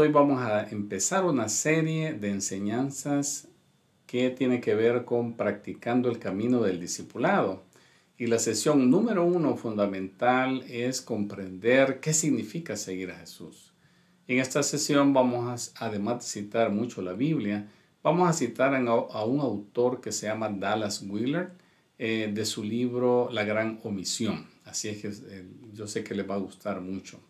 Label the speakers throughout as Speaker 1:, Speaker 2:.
Speaker 1: hoy vamos a empezar una serie de enseñanzas que tiene que ver con practicando el camino del discipulado. Y la sesión número uno fundamental es comprender qué significa seguir a Jesús. En esta sesión vamos a, además de citar mucho la Biblia, vamos a citar a un autor que se llama Dallas Wheeler eh, de su libro La Gran Omisión. Así es que eh, yo sé que les va a gustar mucho.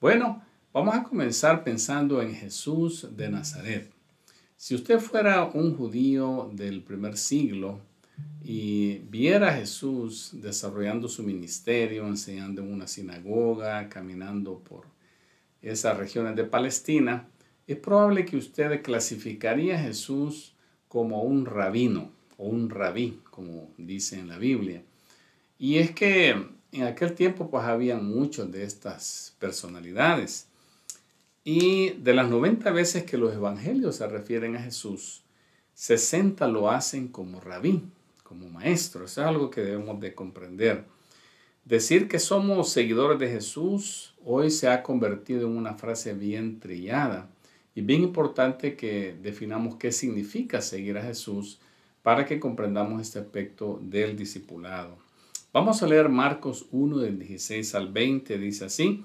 Speaker 1: Bueno, Vamos a comenzar pensando en Jesús de Nazaret. Si usted fuera un judío del primer siglo y viera a Jesús desarrollando su ministerio, enseñando en una sinagoga, caminando por esas regiones de Palestina, es probable que usted clasificaría a Jesús como un rabino o un rabí, como dice en la Biblia. Y es que en aquel tiempo pues había muchas de estas personalidades. Y de las 90 veces que los evangelios se refieren a Jesús, 60 lo hacen como rabí, como maestro. Eso es algo que debemos de comprender. Decir que somos seguidores de Jesús hoy se ha convertido en una frase bien trillada y bien importante que definamos qué significa seguir a Jesús para que comprendamos este aspecto del discipulado. Vamos a leer Marcos 1 del 16 al 20, dice así.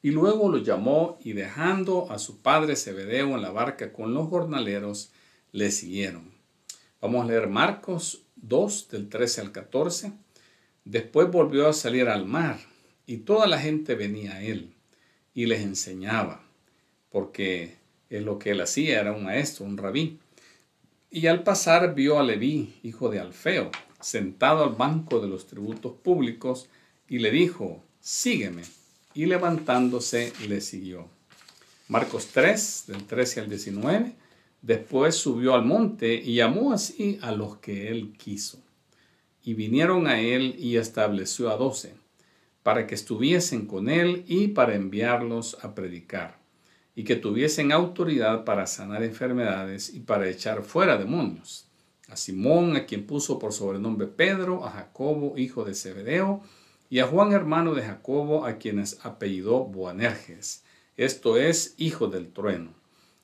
Speaker 1: Y luego lo llamó y dejando a su padre Zebedeo en la barca con los jornaleros, le siguieron. Vamos a leer Marcos 2 del 13 al 14. Después volvió a salir al mar y toda la gente venía a él y les enseñaba, porque es lo que él hacía, era un maestro, un rabí. Y al pasar vio a Leví, hijo de Alfeo, sentado al banco de los tributos públicos, y le dijo, sígueme y levantándose le siguió. Marcos 3, del 13 al 19. Después subió al monte y llamó así a los que él quiso. Y vinieron a él y estableció a doce, para que estuviesen con él y para enviarlos a predicar, y que tuviesen autoridad para sanar enfermedades y para echar fuera demonios. A Simón, a quien puso por sobrenombre Pedro, a Jacobo, hijo de Zebedeo, y a Juan hermano de Jacobo, a quienes apellidó Boanerges, esto es, hijo del trueno,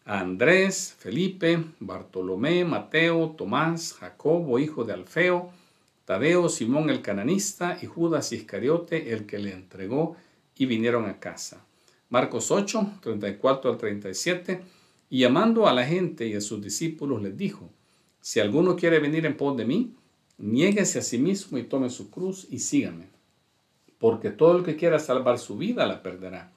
Speaker 1: a Andrés, Felipe, Bartolomé, Mateo, Tomás, Jacobo, hijo de Alfeo, Tadeo, Simón el cananista y Judas Iscariote, el que le entregó, y vinieron a casa. Marcos 8, 34 al 37, y llamando a la gente y a sus discípulos les dijo, si alguno quiere venir en pos de mí, niéguese a sí mismo y tome su cruz y sígame porque todo el que quiera salvar su vida la perderá.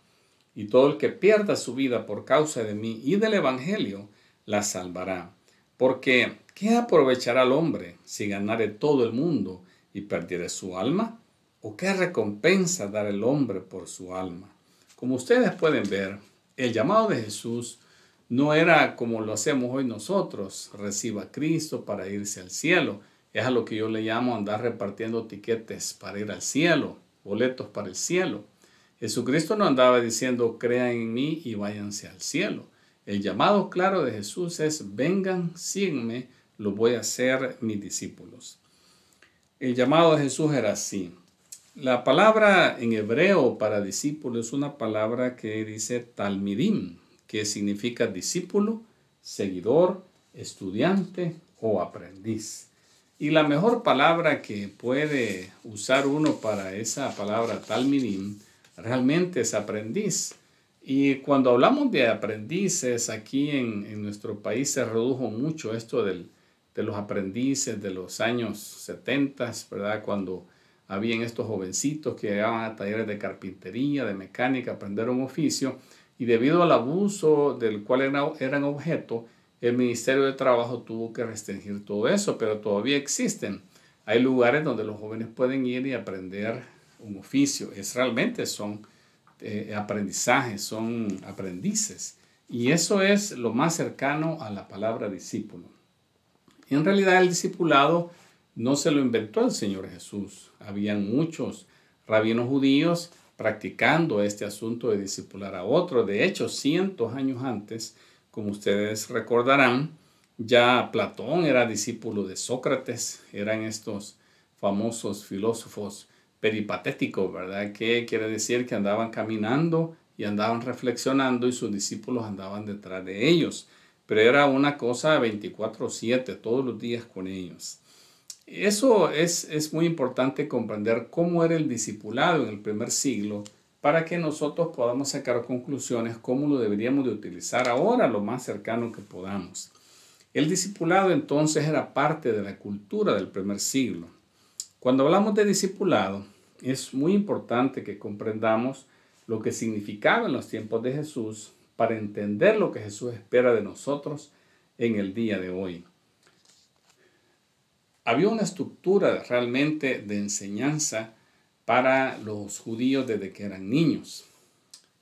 Speaker 1: Y todo el que pierda su vida por causa de mí y del Evangelio, la salvará. Porque, ¿qué aprovechará el hombre si ganare todo el mundo y perdiere su alma? ¿O qué recompensa dará el hombre por su alma? Como ustedes pueden ver, el llamado de Jesús no era como lo hacemos hoy nosotros, reciba a Cristo para irse al cielo. Es a lo que yo le llamo andar repartiendo tiquetes para ir al cielo boletos para el cielo. Jesucristo no andaba diciendo, crean en mí y váyanse al cielo. El llamado claro de Jesús es, vengan, sígueme, lo voy a hacer mis discípulos. El llamado de Jesús era así. La palabra en hebreo para discípulo es una palabra que dice talmidim, que significa discípulo, seguidor, estudiante o aprendiz. Y la mejor palabra que puede usar uno para esa palabra talmidim realmente es aprendiz. Y cuando hablamos de aprendices, aquí en, nuestro país se redujo mucho esto del, de los aprendices de los años 70, ¿verdad? Cuando habían estos jovencitos que llegaban a talleres de carpintería, de mecánica, aprender un oficio, y debido al abuso del cual eran, eran objeto, el Ministerio de Trabajo tuvo que restringir todo eso, pero todavía existen. Hay lugares donde los jóvenes pueden ir y aprender un oficio. Es realmente son eh, aprendizajes, son aprendices. Y eso es lo más cercano a la palabra discípulo. En realidad el discipulado no se lo inventó el Señor Jesús. Habían muchos rabinos judíos practicando este asunto de discipular a otro. De hecho, cientos años antes, como ustedes recordarán, ya Platón era discípulo de Sócrates, eran estos famosos filósofos peripatéticos, ¿verdad? Que quiere decir que andaban caminando y andaban reflexionando y sus discípulos andaban detrás de ellos. Pero era una cosa 24/7, todos los días con ellos. Eso es, es muy importante comprender cómo era el discipulado en el primer siglo para que nosotros podamos sacar conclusiones cómo lo deberíamos de utilizar ahora lo más cercano que podamos. El discipulado entonces era parte de la cultura del primer siglo. Cuando hablamos de discipulado, es muy importante que comprendamos lo que significaba en los tiempos de Jesús para entender lo que Jesús espera de nosotros en el día de hoy. Había una estructura realmente de enseñanza para los judíos desde que eran niños.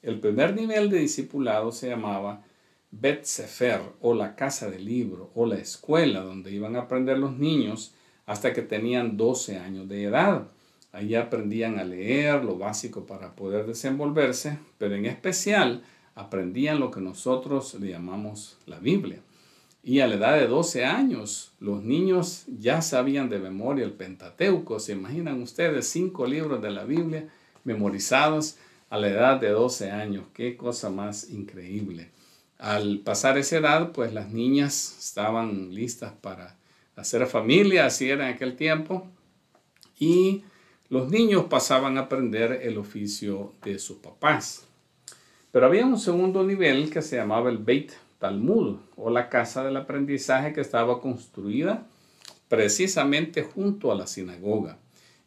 Speaker 1: El primer nivel de discipulado se llamaba Bet Sefer o la casa del libro o la escuela donde iban a aprender los niños hasta que tenían 12 años de edad. Allí aprendían a leer lo básico para poder desenvolverse, pero en especial aprendían lo que nosotros le llamamos la Biblia. Y a la edad de 12 años, los niños ya sabían de memoria el Pentateuco. ¿Se imaginan ustedes cinco libros de la Biblia memorizados a la edad de 12 años? Qué cosa más increíble. Al pasar esa edad, pues las niñas estaban listas para hacer familia, así era en aquel tiempo. Y los niños pasaban a aprender el oficio de sus papás. Pero había un segundo nivel que se llamaba el Beit Talmud o la casa del aprendizaje que estaba construida precisamente junto a la sinagoga.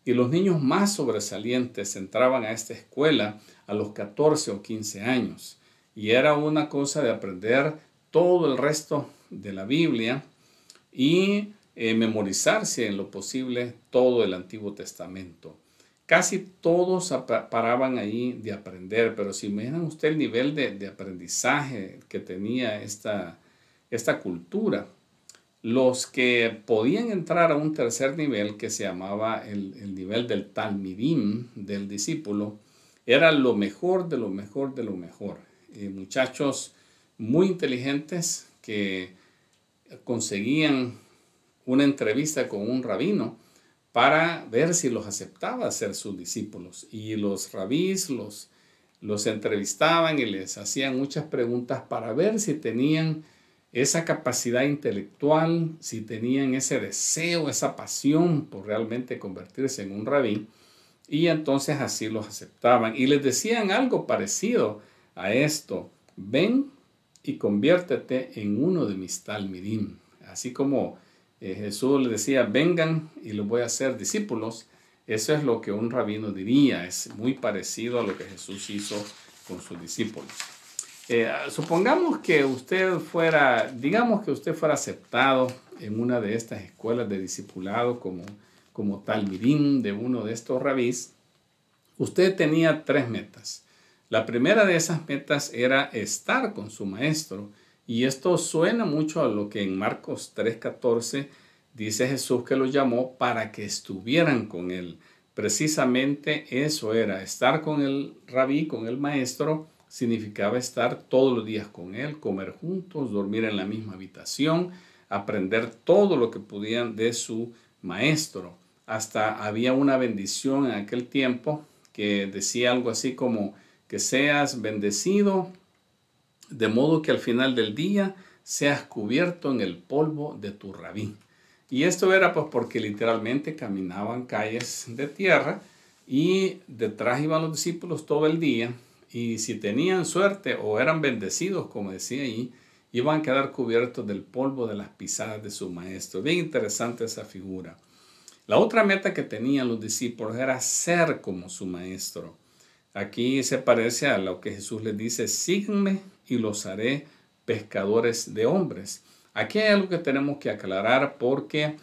Speaker 1: Y los niños más sobresalientes entraban a esta escuela a los 14 o 15 años. Y era una cosa de aprender todo el resto de la Biblia y eh, memorizarse en lo posible todo el Antiguo Testamento. Casi todos paraban ahí de aprender, pero si imaginan usted el nivel de, aprendizaje que tenía esta, esta cultura, los que podían entrar a un tercer nivel que se llamaba el, nivel del talmidim, del discípulo, era lo mejor de lo mejor de lo mejor. Eh, muchachos muy inteligentes que conseguían una entrevista con un rabino para ver si los aceptaba ser sus discípulos. Y los rabís los, entrevistaban y les hacían muchas preguntas para ver si tenían esa capacidad intelectual, si tenían ese deseo, esa pasión por realmente convertirse en un rabí. Y entonces así los aceptaban. Y les decían algo parecido a esto. Ven y conviértete en uno de mis talmidim. Así como eh, Jesús le decía, vengan y los voy a hacer discípulos. Eso es lo que un rabino diría, es muy parecido a lo que Jesús hizo con sus discípulos. Eh, supongamos que usted fuera, digamos que usted fuera aceptado en una de estas escuelas de discipulado como, como talmirín de uno de estos rabís. Usted tenía tres metas. La primera de esas metas era estar con su maestro y esto suena mucho a lo que en Marcos 3:14 dice Jesús que los llamó para que estuvieran con él. Precisamente eso era, estar con el rabí, con el maestro, significaba estar todos los días con él, comer juntos, dormir en la misma habitación, aprender todo lo que podían de su maestro. Hasta había una bendición en aquel tiempo que decía algo así como que seas bendecido de modo que al final del día seas cubierto en el polvo de tu rabí. Y esto era pues porque literalmente caminaban calles de tierra y detrás iban los discípulos todo el día y si tenían suerte o eran bendecidos, como decía ahí, iban a quedar cubiertos del polvo de las pisadas de su maestro. Bien interesante esa figura. La otra meta que tenían los discípulos era ser como su maestro. Aquí se parece a lo que Jesús les dice, síganme y los haré pescadores de hombres. Aquí hay algo que tenemos que aclarar porque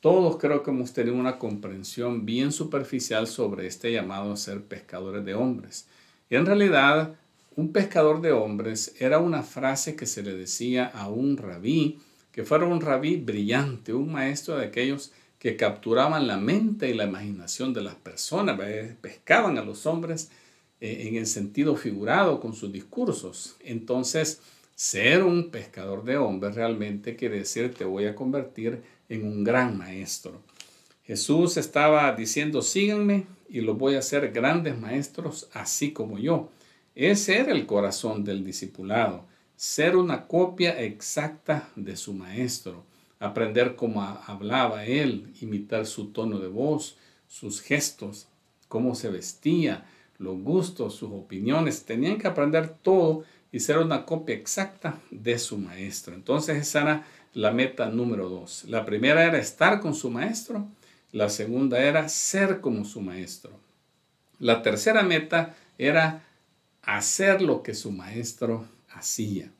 Speaker 1: todos creo que hemos tenido una comprensión bien superficial sobre este llamado a ser pescadores de hombres. Y en realidad, un pescador de hombres era una frase que se le decía a un rabí, que fuera un rabí brillante, un maestro de aquellos que capturaban la mente y la imaginación de las personas, pescaban a los hombres eh, en el sentido figurado con sus discursos. Entonces, ser un pescador de hombres realmente quiere decir te voy a convertir en un gran maestro. Jesús estaba diciendo, síganme y los voy a hacer grandes maestros así como yo. Ese era el corazón del discipulado, ser una copia exacta de su maestro, aprender cómo hablaba él, imitar su tono de voz, sus gestos, cómo se vestía, los gustos, sus opiniones. Tenían que aprender todo y ser una copia exacta de su maestro. Entonces esa era la meta número dos. La primera era estar con su maestro, la segunda era ser como su maestro. La tercera meta era hacer lo que su maestro hacía.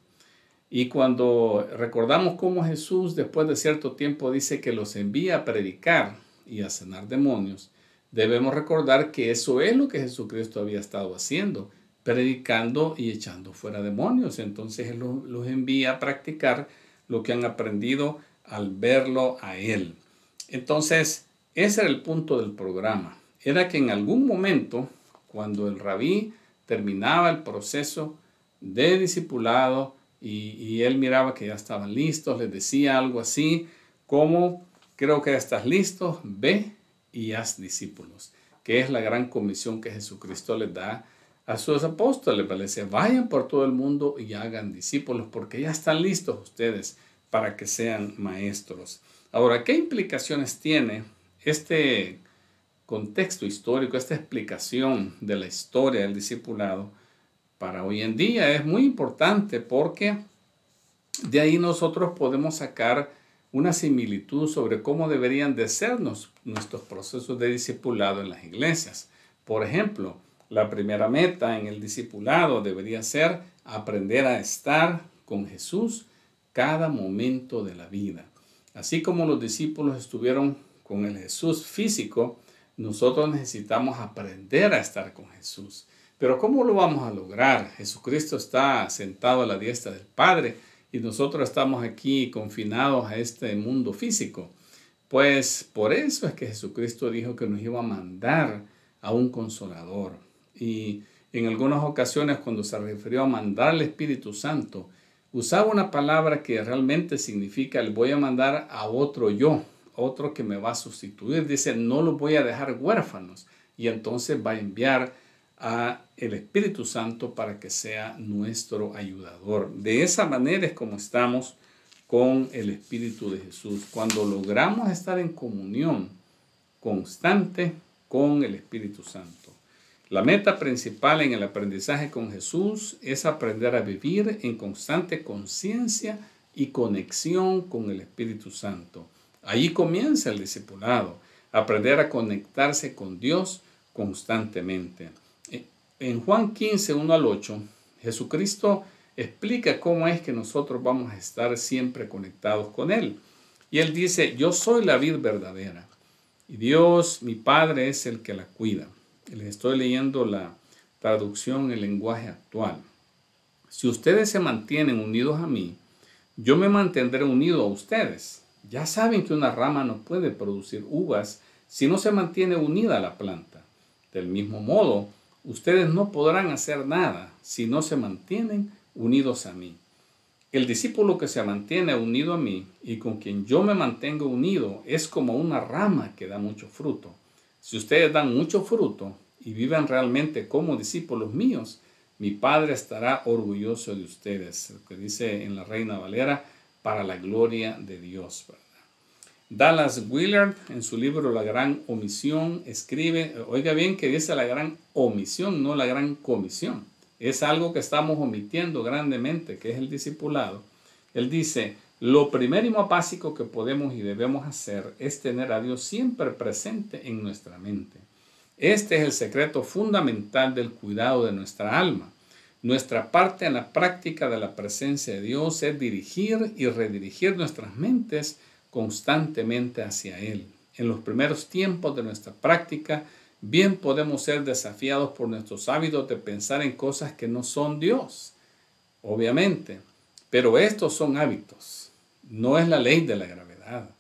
Speaker 1: Y cuando recordamos cómo Jesús después de cierto tiempo dice que los envía a predicar y a sanar demonios, debemos recordar que eso es lo que Jesucristo había estado haciendo, predicando y echando fuera demonios. Entonces Él los envía a practicar lo que han aprendido al verlo a Él. Entonces, ese era el punto del programa. Era que en algún momento, cuando el rabí terminaba el proceso de discipulado y, y él miraba que ya estaban listos, les decía algo así como, creo que ya estás listo, ve y haz discípulos, que es la gran comisión que Jesucristo les da a sus apóstoles. Le dice, vayan por todo el mundo y hagan discípulos, porque ya están listos ustedes para que sean maestros. Ahora, ¿qué implicaciones tiene este contexto histórico, esta explicación de la historia del discipulado para hoy en día? Es muy importante porque de ahí nosotros podemos sacar una similitud sobre cómo deberían de ser nuestros procesos de discipulado en las iglesias. Por ejemplo, la primera meta en el discipulado debería ser aprender a estar con Jesús cada momento de la vida. Así como los discípulos estuvieron con el Jesús físico, nosotros necesitamos aprender a estar con Jesús. Pero ¿cómo lo vamos a lograr? Jesucristo está sentado a la diestra del Padre y nosotros estamos aquí confinados a este mundo físico. Pues por eso es que Jesucristo dijo que nos iba a mandar a un consolador. Y en algunas ocasiones cuando se refirió a mandar al Espíritu Santo, usaba una palabra que realmente significa le voy a mandar a otro yo, otro que me va a sustituir. Dice, no lo voy a dejar huérfanos. Y entonces va a enviar a el Espíritu Santo para que sea nuestro ayudador. De esa manera es como estamos con el Espíritu de Jesús. Cuando logramos estar en comunión constante con el Espíritu Santo. La meta principal en el aprendizaje con Jesús es aprender a vivir en constante conciencia y conexión con el Espíritu Santo. Allí comienza el discipulado, aprender a conectarse con Dios constantemente en Juan 15, 1 al 8, Jesucristo explica cómo es que nosotros vamos a estar siempre conectados con Él. Y Él dice, yo soy la vid verdadera y Dios, mi Padre, es el que la cuida. Les estoy leyendo la traducción en lenguaje actual. Si ustedes se mantienen unidos a mí, yo me mantendré unido a ustedes. Ya saben que una rama no puede producir uvas si no se mantiene unida a la planta. Del mismo modo, ustedes no podrán hacer nada si no se mantienen unidos a mí. El discípulo que se mantiene unido a mí y con quien yo me mantengo unido es como una rama que da mucho fruto. Si ustedes dan mucho fruto y viven realmente como discípulos míos, mi Padre estará orgulloso de ustedes, lo que dice en la Reina Valera, para la gloria de Dios. Dallas Willard, en su libro La Gran Omisión, escribe, oiga bien que dice la gran omisión, no la gran comisión. Es algo que estamos omitiendo grandemente, que es el discipulado. Él dice, lo primero y más básico que podemos y debemos hacer es tener a Dios siempre presente en nuestra mente. Este es el secreto fundamental del cuidado de nuestra alma. Nuestra parte en la práctica de la presencia de Dios es dirigir y redirigir nuestras mentes constantemente hacia Él. En los primeros tiempos de nuestra práctica bien podemos ser desafiados por nuestros hábitos de pensar en cosas que no son Dios, obviamente. Pero estos son hábitos, no es la ley de la gravedad.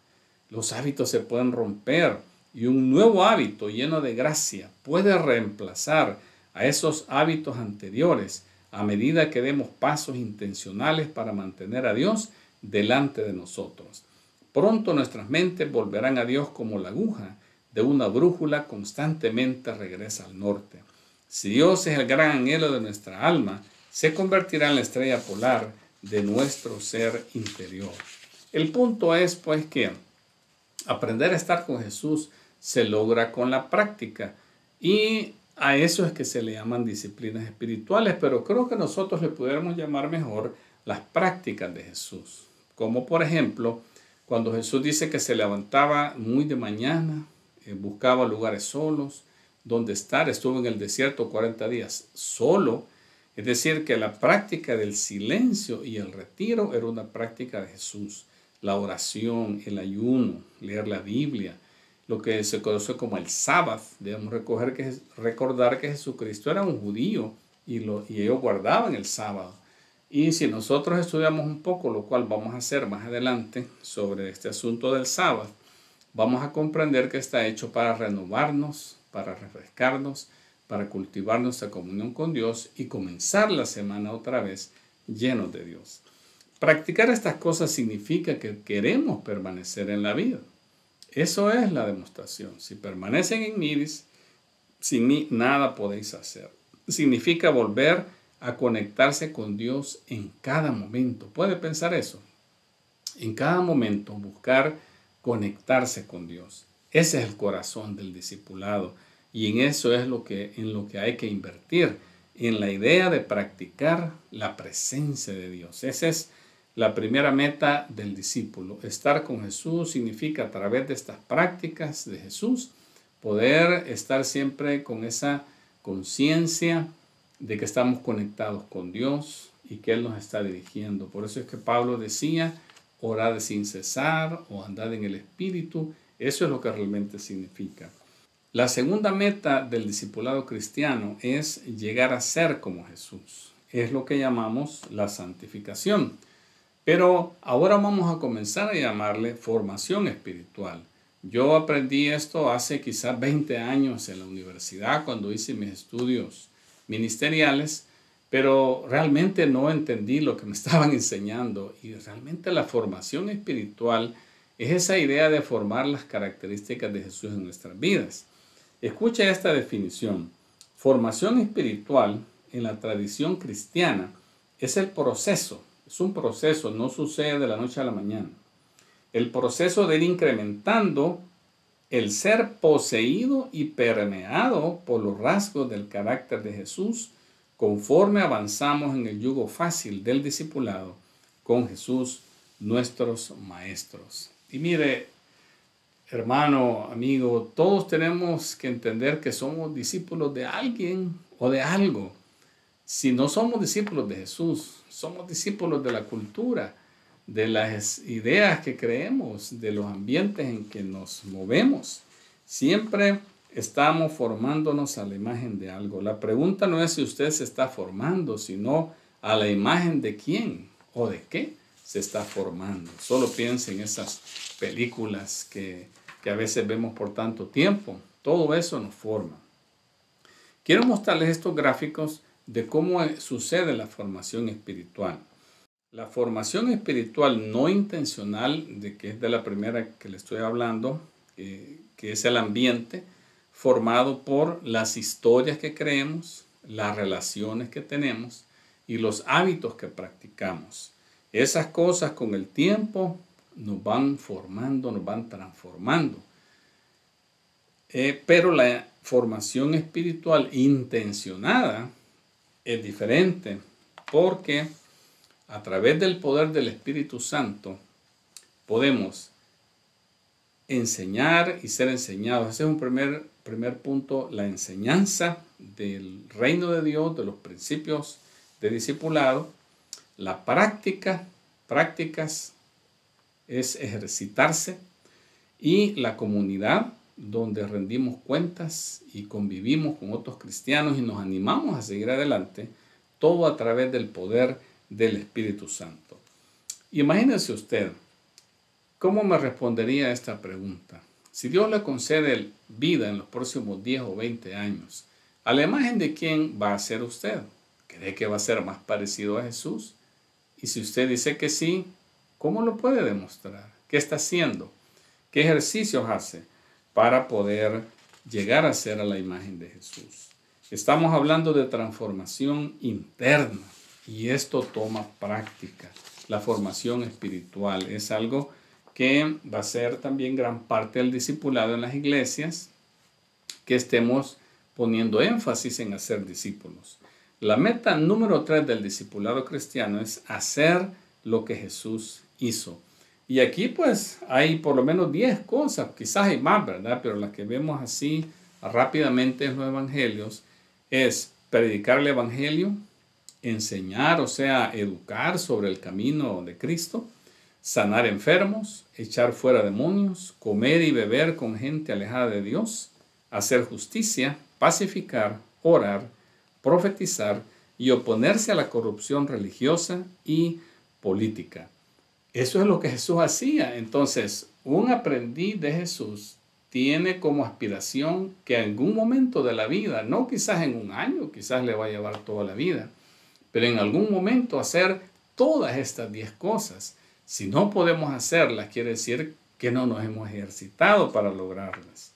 Speaker 1: Los hábitos se pueden romper y un nuevo hábito lleno de gracia puede reemplazar a esos hábitos anteriores a medida que demos pasos intencionales para mantener a Dios delante de nosotros. Pronto nuestras mentes volverán a Dios como la aguja de una brújula constantemente regresa al norte. Si Dios es el gran anhelo de nuestra alma, se convertirá en la estrella polar de nuestro ser interior. El punto es pues que aprender a estar con Jesús se logra con la práctica y a eso es que se le llaman disciplinas espirituales, pero creo que nosotros le pudiéramos llamar mejor las prácticas de Jesús. Como por ejemplo, cuando Jesús dice que se levantaba muy de mañana, eh, buscaba lugares solos, donde estar, estuvo en el desierto 40 días solo, es decir, que la práctica del silencio y el retiro era una práctica de Jesús. La oración, el ayuno, leer la Biblia, lo que se conoce como el sábado. Debemos recoger que, recordar que Jesucristo era un judío y, lo, y ellos guardaban el sábado. Y si nosotros estudiamos un poco, lo cual vamos a hacer más adelante sobre este asunto del sábado, vamos a comprender que está hecho para renovarnos, para refrescarnos, para cultivar nuestra comunión con Dios y comenzar la semana otra vez llenos de Dios. Practicar estas cosas significa que queremos permanecer en la vida. Eso es la demostración. Si permanecen en mí, sin mí nada podéis hacer. Significa volver a conectarse con Dios en cada momento. ¿Puede pensar eso? En cada momento buscar conectarse con Dios. Ese es el corazón del discipulado y en eso es lo que en lo que hay que invertir, en la idea de practicar la presencia de Dios. Esa es la primera meta del discípulo. Estar con Jesús significa a través de estas prácticas de Jesús poder estar siempre con esa conciencia de que estamos conectados con Dios y que Él nos está dirigiendo. Por eso es que Pablo decía, orad sin cesar o andad en el Espíritu. Eso es lo que realmente significa. La segunda meta del discipulado cristiano es llegar a ser como Jesús. Es lo que llamamos la santificación. Pero ahora vamos a comenzar a llamarle formación espiritual. Yo aprendí esto hace quizás 20 años en la universidad cuando hice mis estudios ministeriales pero realmente no entendí lo que me estaban enseñando y realmente la formación espiritual es esa idea de formar las características de Jesús en nuestras vidas. Escucha esta definición. Formación espiritual en la tradición cristiana es el proceso, es un proceso, no sucede de la noche a la mañana. El proceso de ir incrementando el ser poseído y permeado por los rasgos del carácter de Jesús conforme avanzamos en el yugo fácil del discipulado con Jesús, nuestros maestros. Y mire, hermano, amigo, todos tenemos que entender que somos discípulos de alguien o de algo. Si no somos discípulos de Jesús, somos discípulos de la cultura, de las ideas que creemos, de los ambientes en que nos movemos. Siempre estamos formándonos a la imagen de algo. La pregunta no es si usted se está formando, sino a la imagen de quién o de qué se está formando. Solo piense en esas películas que, que a veces vemos por tanto tiempo. Todo eso nos forma. Quiero mostrarles estos gráficos de cómo sucede la formación espiritual. La formación espiritual no intencional, de que es de la primera que le estoy hablando, eh, que es el ambiente, formado por las historias que creemos, las relaciones que tenemos y los hábitos que practicamos. Esas cosas con el tiempo nos van formando, nos van transformando. Eh, pero la formación espiritual intencionada es diferente porque a través del poder del Espíritu Santo podemos enseñar y ser enseñados. Ese es un primer primer punto, la enseñanza del reino de Dios, de los principios de discipulado. La práctica, prácticas es ejercitarse y la comunidad donde rendimos cuentas y convivimos con otros cristianos y nos animamos a seguir adelante, todo a través del poder del Espíritu Santo. Imagínese usted, ¿cómo me respondería a esta pregunta? Si Dios le concede vida en los próximos 10 o 20 años, ¿a la imagen de quién va a ser usted? ¿Cree que va a ser más parecido a Jesús? Y si usted dice que sí, ¿cómo lo puede demostrar? ¿Qué está haciendo? ¿Qué ejercicios hace para poder llegar a ser a la imagen de Jesús? Estamos hablando de transformación interna y esto toma práctica. La formación espiritual es algo que va a ser también gran parte del discipulado en las iglesias, que estemos poniendo énfasis en hacer discípulos. La meta número tres del discipulado cristiano es hacer lo que Jesús hizo. Y aquí pues hay por lo menos 10 cosas, quizás hay más, ¿verdad? Pero las que vemos así rápidamente en los evangelios es predicar el evangelio, enseñar, o sea, educar sobre el camino de Cristo, sanar enfermos, echar fuera demonios, comer y beber con gente alejada de Dios, hacer justicia, pacificar, orar, profetizar y oponerse a la corrupción religiosa y política. Eso es lo que Jesús hacía. Entonces, un aprendiz de Jesús tiene como aspiración que en algún momento de la vida, no quizás en un año, quizás le va a llevar toda la vida, pero en algún momento hacer todas estas diez cosas. Si no podemos hacerlas, quiere decir que no nos hemos ejercitado para lograrlas.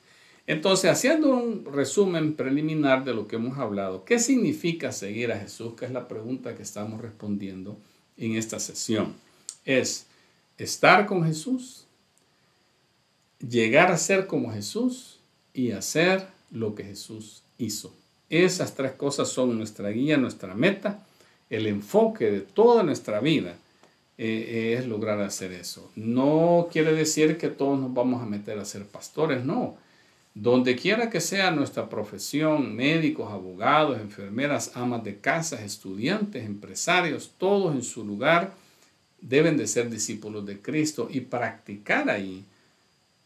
Speaker 1: Entonces, haciendo un resumen preliminar de lo que hemos hablado, ¿qué significa seguir a Jesús? Que es la pregunta que estamos respondiendo en esta sesión. Es estar con Jesús, llegar a ser como Jesús y hacer lo que Jesús hizo. Esas tres cosas son nuestra guía, nuestra meta, el enfoque de toda nuestra vida eh, es lograr hacer eso. No quiere decir que todos nos vamos a meter a ser pastores, no. Donde quiera que sea nuestra profesión, médicos, abogados, enfermeras, amas de casa, estudiantes, empresarios, todos en su lugar, deben de ser discípulos de Cristo y practicar ahí,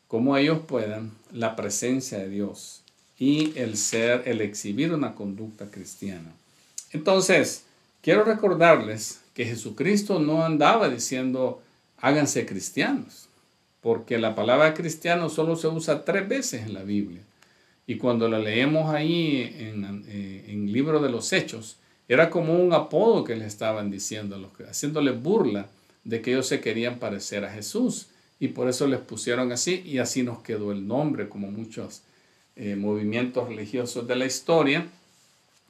Speaker 1: como ellos puedan, la presencia de Dios y el ser, el exhibir una conducta cristiana. Entonces, quiero recordarles que Jesucristo no andaba diciendo, háganse cristianos, porque la palabra cristiano solo se usa tres veces en la Biblia. Y cuando la leemos ahí en, eh, el libro de los Hechos, era como un apodo que le estaban diciendo, haciéndole burla de que ellos se querían parecer a Jesús y por eso les pusieron así y así nos quedó el nombre, como muchos eh, movimientos religiosos de la historia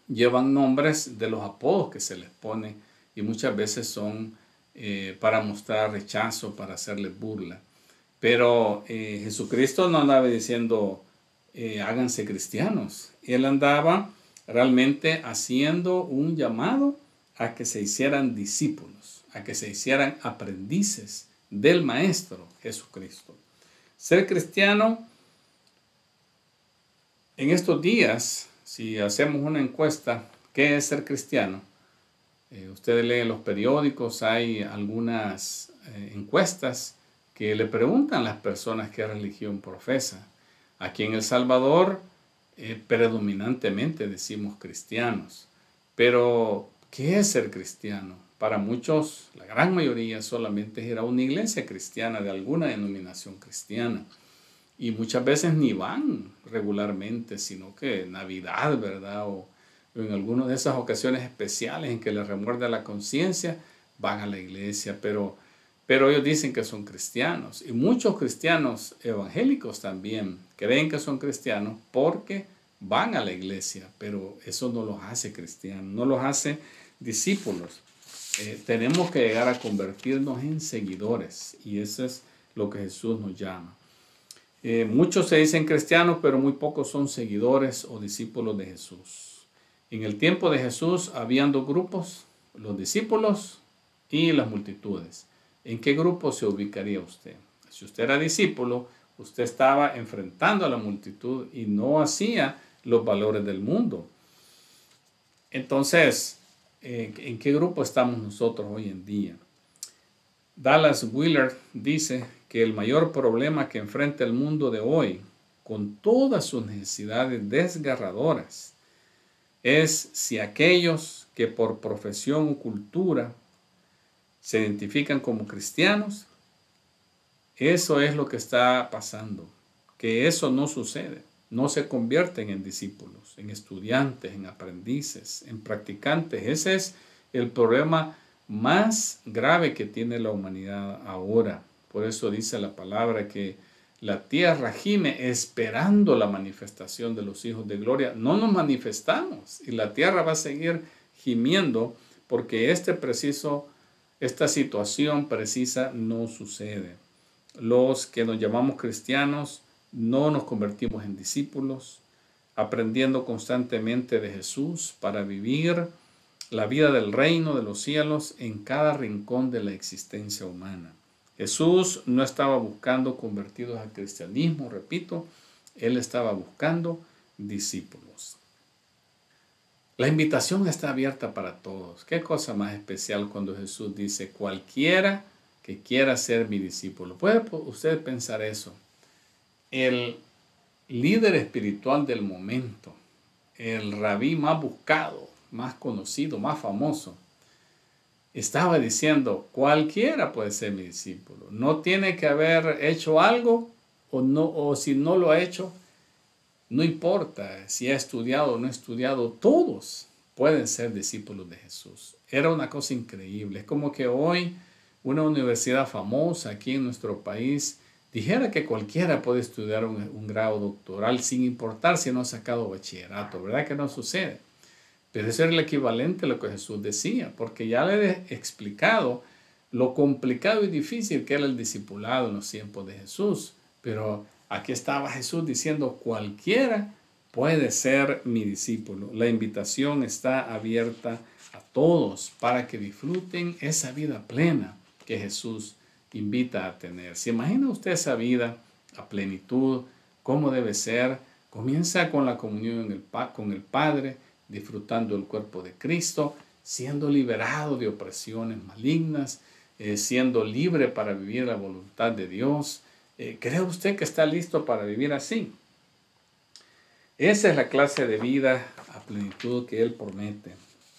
Speaker 1: llevan nombres de los apodos que se les pone y muchas veces son eh, para mostrar rechazo, para hacerles burla. Pero eh, Jesucristo no andaba diciendo háganse cristianos, él andaba realmente haciendo un llamado a que se hicieran discípulos a que se hicieran aprendices del Maestro Jesucristo. Ser cristiano, en estos días, si hacemos una encuesta, ¿qué es ser cristiano? Eh, ustedes leen los periódicos, hay algunas eh, encuestas que le preguntan a las personas qué religión profesa. Aquí en El Salvador, eh, predominantemente decimos cristianos. Pero, ¿qué es ser cristiano? Para muchos, la gran mayoría solamente era una iglesia cristiana de alguna denominación cristiana. Y muchas veces ni van regularmente, sino que Navidad, ¿verdad? O, en alguna de esas ocasiones especiales en que les remuerde la conciencia, van a la iglesia, pero, pero ellos dicen que son cristianos. Y muchos cristianos evangélicos también creen que son cristianos porque van a la iglesia, pero eso no los hace cristianos, no los hace discípulos. Eh, tenemos que llegar a convertirnos en seguidores y eso es lo que Jesús nos llama. Eh, muchos se dicen cristianos, pero muy pocos son seguidores o discípulos de Jesús. En el tiempo de Jesús habían dos grupos, los discípulos y las multitudes. ¿En qué grupo se ubicaría usted? Si usted era discípulo, usted estaba enfrentando a la multitud y no hacía los valores del mundo. Entonces, eh, en qué grupo estamos nosotros hoy en día. Dallas Wheeler dice que el mayor problema que enfrenta el mundo de hoy con todas sus necesidades desgarradoras es si aquellos que por profesión o cultura se identifican como cristianos, eso es lo que está pasando, que eso no sucede, no se convierten en discípulos, en estudiantes, en aprendices, en practicantes. Ese es el problema más grave que tiene la humanidad ahora. Por eso dice la palabra que la tierra gime esperando la manifestación de los hijos de gloria. No nos manifestamos y la tierra va a seguir gimiendo porque este preciso, esta situación precisa no sucede. Los que nos llamamos cristianos no nos convertimos en discípulos, aprendiendo constantemente de Jesús para vivir la vida del reino de los cielos en cada rincón de la existencia humana. Jesús no estaba buscando convertidos al cristianismo, repito, él estaba buscando discípulos. La invitación está abierta para todos. Qué cosa más especial cuando Jesús dice, cualquiera que quiera ser mi discípulo. ¿Puede usted pensar eso? El líder espiritual del momento, el rabí más buscado, más conocido, más famoso, estaba diciendo, cualquiera puede ser mi discípulo. No tiene que haber hecho algo o, no, o si no lo ha hecho, no importa si ha estudiado o no ha estudiado, todos pueden ser discípulos de Jesús. Era una cosa increíble. Es como que hoy una universidad famosa aquí en nuestro país dijera que cualquiera puede estudiar un, un grado doctoral sin importar si no ha sacado bachillerato. ¿Verdad que no sucede? Debe ser el equivalente a lo que Jesús decía, porque ya le he explicado lo complicado y difícil que era el discipulado en los tiempos de Jesús. Pero aquí estaba Jesús diciendo, cualquiera puede ser mi discípulo. La invitación está abierta a todos para que disfruten esa vida plena que Jesús invita a tener. ¿Se imagina usted esa vida a plenitud? ¿Cómo debe ser? Comienza con la comunión con el Padre, disfrutando el cuerpo de Cristo, siendo liberado de opresiones malignas, eh, siendo libre para vivir la voluntad de Dios. Eh, ¿Cree usted que está listo para vivir así? Esa es la clase de vida a plenitud que Él promete.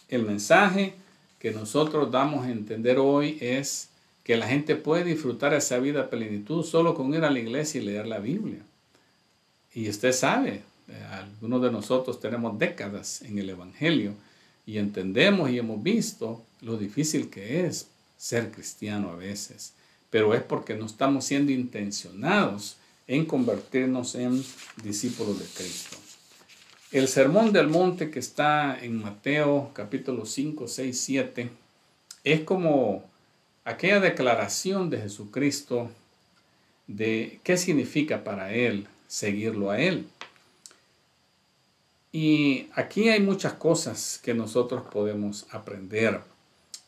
Speaker 1: El mensaje que nosotros damos a entender hoy es que la gente puede disfrutar esa vida a plenitud solo con ir a la iglesia y leer la Biblia. Y usted sabe, algunos de nosotros tenemos décadas en el Evangelio y entendemos y hemos visto lo difícil que es ser cristiano a veces, pero es porque no estamos siendo intencionados en convertirnos en discípulos de Cristo. El sermón del monte que está en Mateo capítulo 5, 6, 7 es como aquella declaración de Jesucristo de qué significa para él seguirlo a él. Y aquí hay muchas cosas que nosotros podemos aprender.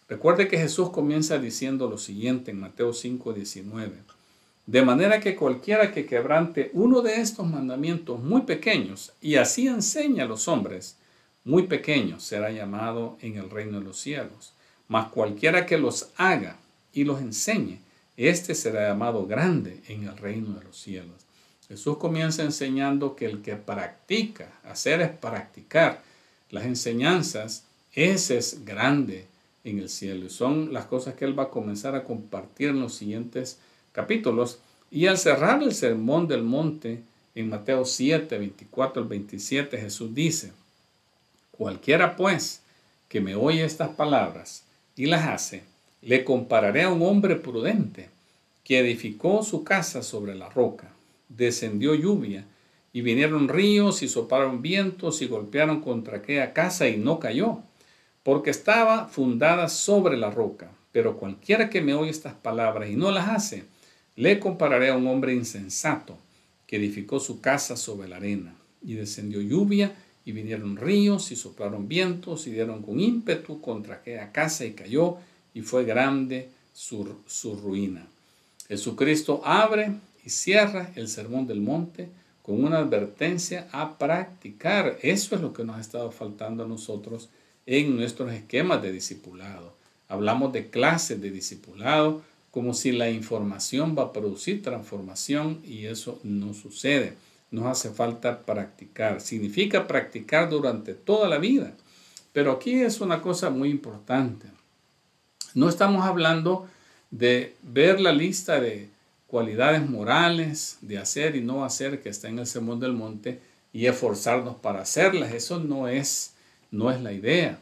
Speaker 1: Recuerde que Jesús comienza diciendo lo siguiente en Mateo 5, 19. De manera que cualquiera que quebrante uno de estos mandamientos muy pequeños y así enseña a los hombres, muy pequeño será llamado en el reino de los cielos. Mas cualquiera que los haga y los enseñe, éste será llamado grande en el reino de los cielos. Jesús comienza enseñando que el que practica, hacer es practicar las enseñanzas, ese es grande en el cielo. Son las cosas que Él va a comenzar a compartir en los siguientes capítulos. Y al cerrar el sermón del monte, en Mateo 7, 24 al 27, Jesús dice, cualquiera pues que me oye estas palabras y las hace, le compararé a un hombre prudente que edificó su casa sobre la roca descendió lluvia, y vinieron ríos y soparon vientos y golpearon contra aquella casa y no cayó, porque estaba fundada sobre la roca. Pero cualquiera que me oye estas palabras y no las hace, le compararé a un hombre insensato que edificó su casa sobre la arena. Y descendió lluvia y vinieron ríos y soplaron vientos y dieron con ímpetu contra aquella casa y cayó y fue grande su, su ruina. Jesucristo abre y cierra el sermón del monte con una advertencia a practicar. Eso es lo que nos ha estado faltando a nosotros en nuestros esquemas de discipulado. Hablamos de clases de discipulado como si la información va a producir transformación y eso no sucede. nos hace falta practicar. Significa practicar durante toda la vida. Pero aquí es una cosa muy importante. No estamos hablando de ver la lista de cualidades morales, de hacer y no hacer que está en el Sermón del Monte y esforzarnos para hacerlas. Eso no es, no es la idea.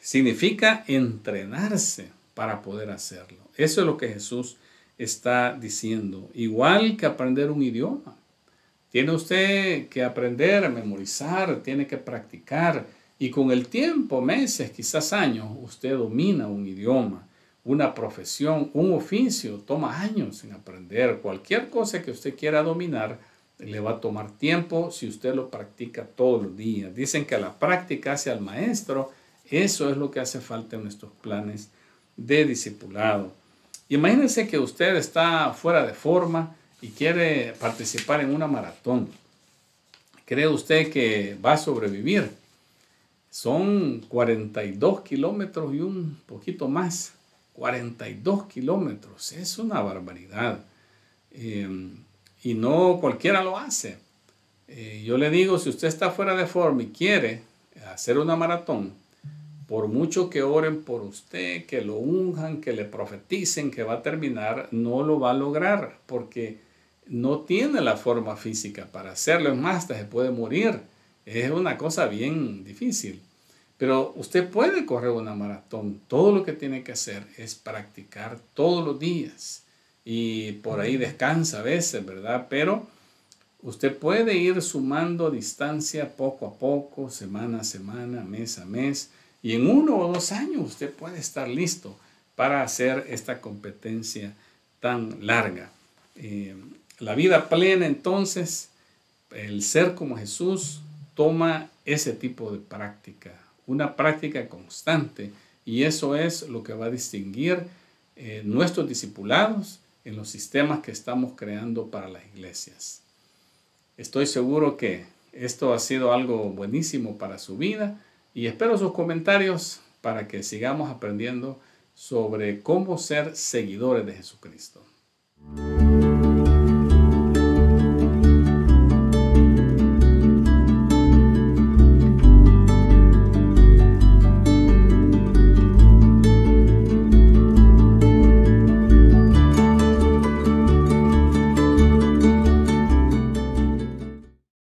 Speaker 1: Significa entrenarse para poder hacerlo. Eso es lo que Jesús está diciendo. Igual que aprender un idioma. Tiene usted que aprender memorizar, tiene que practicar. Y con el tiempo, meses, quizás años, usted domina un idioma, una profesión, un oficio. Toma años en aprender. Cualquier cosa que usted quiera dominar le va a tomar tiempo si usted lo practica todos los días. Dicen que la práctica hace al maestro. Eso es lo que hace falta en nuestros planes de discipulado. Imagínense que usted está fuera de forma y quiere participar en una maratón. ¿Cree usted que va a sobrevivir? Son 42 kilómetros y un poquito más. 42 kilómetros. Es una barbaridad. Em, y no cualquiera lo hace. Eh, yo le digo, si usted está fuera de forma y quiere hacer una maratón, por mucho que oren por usted, que lo unjan, que le profeticen que va a terminar, no lo va a lograr porque no tiene la forma física para hacerlo. Es más, hasta se puede morir. Es una cosa bien difícil. Pero usted puede correr una maratón. Todo lo que tiene que hacer es practicar todos los días. Y por ahí descansa a veces, ¿verdad? Pero usted puede ir sumando distancia poco a poco, semana a semana, mes a mes y en uno o dos años usted puede estar listo para hacer esta competencia tan larga. Eh, la vida plena entonces, el ser como Jesús toma ese tipo de práctica, una práctica constante y eso es lo que va a distinguir eh, nuestros discipulados en los sistemas que estamos creando para las iglesias. Estoy seguro que esto ha sido algo buenísimo para su vida y espero sus comentarios para que sigamos aprendiendo sobre cómo ser seguidores de Jesucristo.